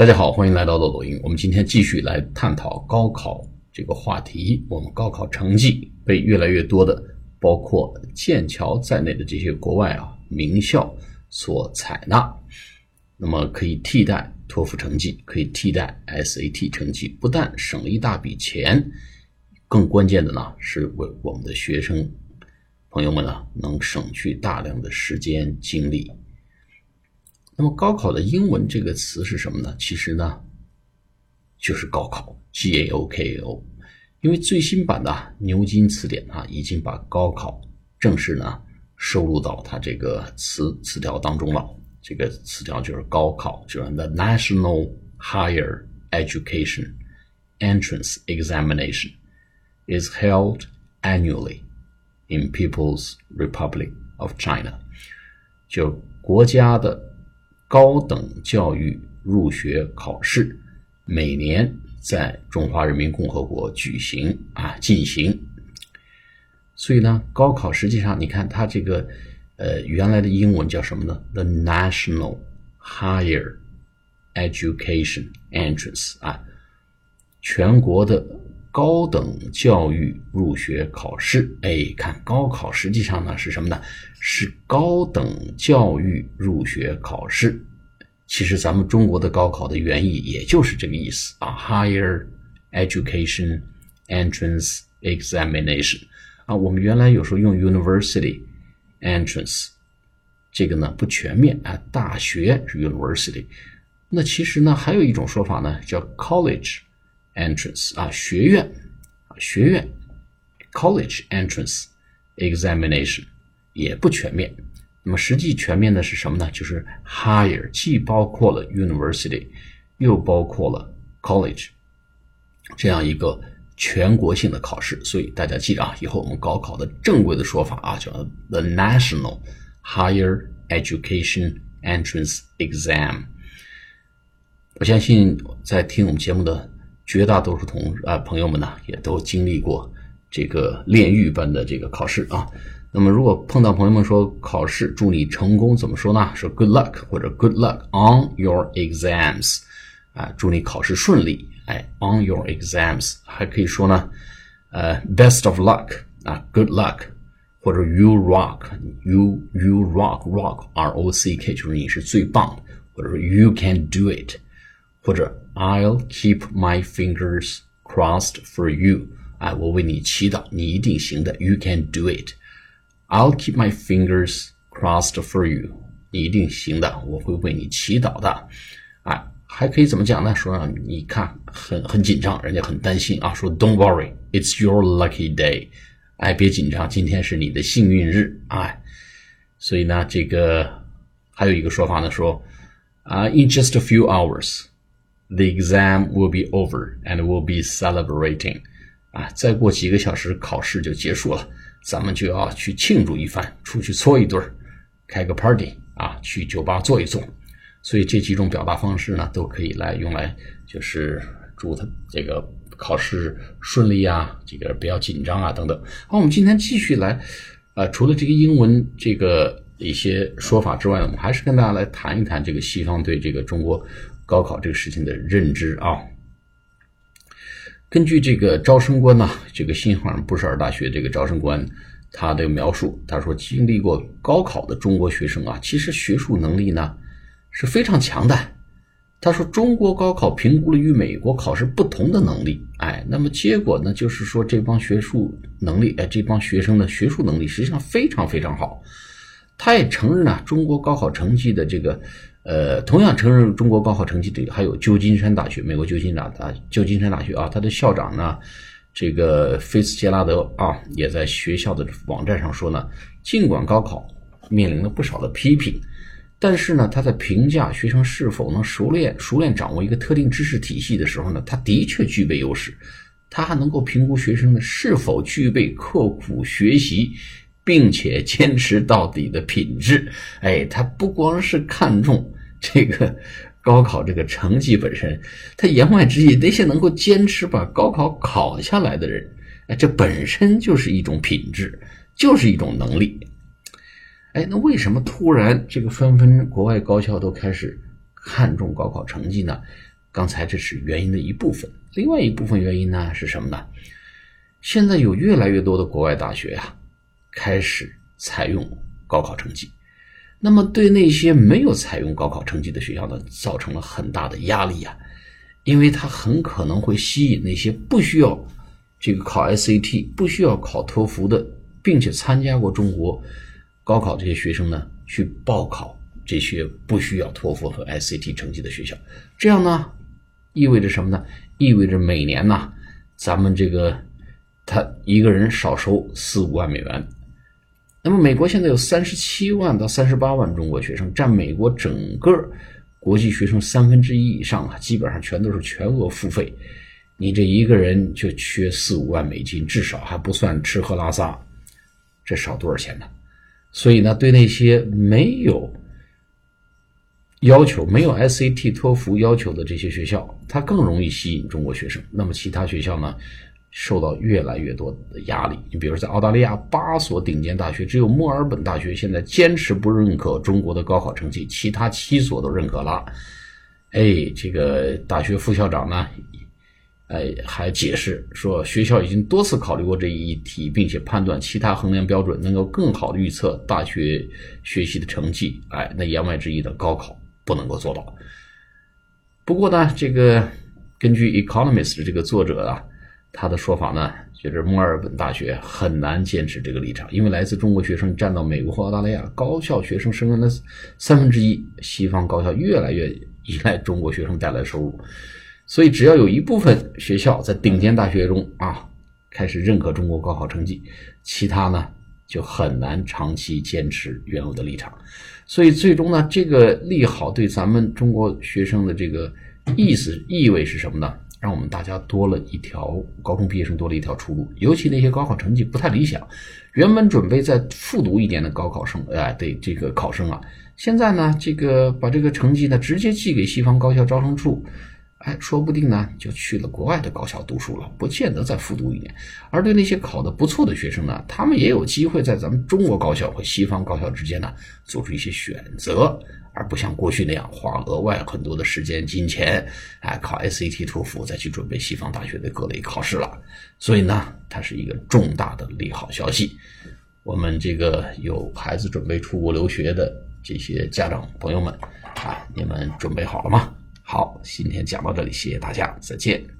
大家好，欢迎来到豆抖音。我们今天继续来探讨高考这个话题。我们高考成绩被越来越多的，包括剑桥在内的这些国外啊名校所采纳，那么可以替代托福成绩，可以替代 SAT 成绩，不但省了一大笔钱，更关键的呢是为我们的学生朋友们呢能省去大量的时间精力。那么高考的英文这个词是什么呢？其实呢，就是高考 （G A O K A O）。因为最新版的牛津词典啊，已经把高考正式呢收录到它这个词词条当中了。这个词条就是高考，就是 The National Higher Education Entrance Examination is held annually in People's Republic of China，就国家的。高等教育入学考试每年在中华人民共和国举行啊进行，所以呢，高考实际上你看它这个呃原来的英文叫什么呢？The National Higher Education Entrance 啊，全国的高等教育入学考试。哎，看高考实际上呢是什么呢？是高等教育入学考试，其实咱们中国的高考的原意也就是这个意思啊，Higher Education Entrance Examination 啊，我们原来有时候用 University Entrance，这个呢不全面啊，大学是 University，那其实呢还有一种说法呢叫 College Entrance 啊，学院啊学院 College Entrance Examination。也不全面，那么实际全面的是什么呢？就是 higher，既包括了 university，又包括了 college，这样一个全国性的考试。所以大家记着啊，以后我们高考的正规的说法啊，叫 the national higher education entrance exam。我相信在听我们节目的绝大多数同啊朋友们呢，也都经历过这个炼狱般的这个考试啊。那么，如果碰到朋友们说考试祝你成功，怎么说呢？说 good luck 或者 good luck on your exams，啊，祝你考试顺利。哎，on your exams 还可以说呢，呃，best of luck 啊，good luck，或者 you rock，you you rock rock r o c k 就是你是最棒的，或者说 you can do it，或者 I'll keep my fingers crossed for you，哎，我为你祈祷，你一定行的，you can do it。I'll keep my fingers crossed for you，你一定行的，我会为你祈祷的。啊，还可以怎么讲呢？说你看很很紧张，人家很担心啊。说 Don't worry, it's your lucky day。哎，别紧张，今天是你的幸运日。哎，所以呢，这个还有一个说法呢，说啊，In just a few hours, the exam will be over and we'll be celebrating。啊，再过几个小时，考试就结束了。咱们就要去庆祝一番，出去搓一顿开个 party 啊，去酒吧坐一坐。所以这几种表达方式呢，都可以来用来，就是祝他这个考试顺利啊，这个不要紧张啊等等。好，我们今天继续来，呃，除了这个英文这个一些说法之外呢，我们还是跟大家来谈一谈这个西方对这个中国高考这个事情的认知啊。根据这个招生官呢，这个新罕布什尔大学这个招生官他的描述，他说经历过高考的中国学生啊，其实学术能力呢是非常强的。他说中国高考评估了与美国考试不同的能力，哎，那么结果呢就是说这帮学术能力，哎，这帮学生的学术能力实际上非常非常好。他也承认呢，中国高考成绩的这个。呃，同样承认中国高考成绩的还有旧金山大学，美国旧金山大旧金山大学啊，他的校长呢，这个菲茨杰拉德啊，也在学校的网站上说呢，尽管高考面临了不少的批评，但是呢，他在评价学生是否能熟练熟练掌握一个特定知识体系的时候呢，他的确具备优势，他还能够评估学生呢是否具备刻苦学习。并且坚持到底的品质，哎，他不光是看重这个高考这个成绩本身，他言外之意，那些能够坚持把高考考下来的人，哎，这本身就是一种品质，就是一种能力。哎，那为什么突然这个纷纷国外高校都开始看重高考成绩呢？刚才这是原因的一部分，另外一部分原因呢是什么呢？现在有越来越多的国外大学呀，开始采用高考成绩，那么对那些没有采用高考成绩的学校呢，造成了很大的压力呀，因为它很可能会吸引那些不需要这个考 SAT、不需要考托福的，并且参加过中国高考这些学生呢，去报考这些不需要托福和 SAT 成绩的学校，这样呢。意味着什么呢？意味着每年呢，咱们这个他一个人少收四五万美元。那么美国现在有三十七万到三十八万中国学生，占美国整个国际学生三分之一以上啊，基本上全都是全额付费。你这一个人就缺四五万美金，至少还不算吃喝拉撒，这少多少钱呢？所以呢，对那些没有。要求没有 SAT、托福要求的这些学校，它更容易吸引中国学生。那么其他学校呢，受到越来越多的压力。你比如在澳大利亚，八所顶尖大学，只有墨尔本大学现在坚持不认可中国的高考成绩，其他七所都认可了。哎，这个大学副校长呢，哎，还解释说，学校已经多次考虑过这一题，并且判断其他衡量标准能够更好的预测大学学习的成绩。哎，那言外之意的高考。不能够做到。不过呢，这个根据《Economist》这个作者啊，他的说法呢，就是墨尔本大学很难坚持这个立场，因为来自中国学生占到美国和澳大利亚高校学生生源的三分之一，西方高校越来越依赖中国学生带来的收入，所以只要有一部分学校在顶尖大学中啊开始认可中国高考成绩，其他呢？就很难长期坚持原有的立场，所以最终呢，这个利好对咱们中国学生的这个意思意味是什么呢？让我们大家多了一条高中毕业生多了一条出路，尤其那些高考成绩不太理想，原本准备再复读一年的高考生，哎，对这个考生啊，现在呢，这个把这个成绩呢直接寄给西方高校招生处。哎，说不定呢，就去了国外的高校读书了，不见得再复读一年。而对那些考得不错的学生呢，他们也有机会在咱们中国高校和西方高校之间呢做出一些选择，而不像过去那样花额外很多的时间、金钱，哎，考 SAT、托福再去准备西方大学的各类考试了。所以呢，它是一个重大的利好消息。我们这个有孩子准备出国留学的这些家长朋友们啊，你们准备好了吗？好，今天讲到这里，谢谢大家，再见。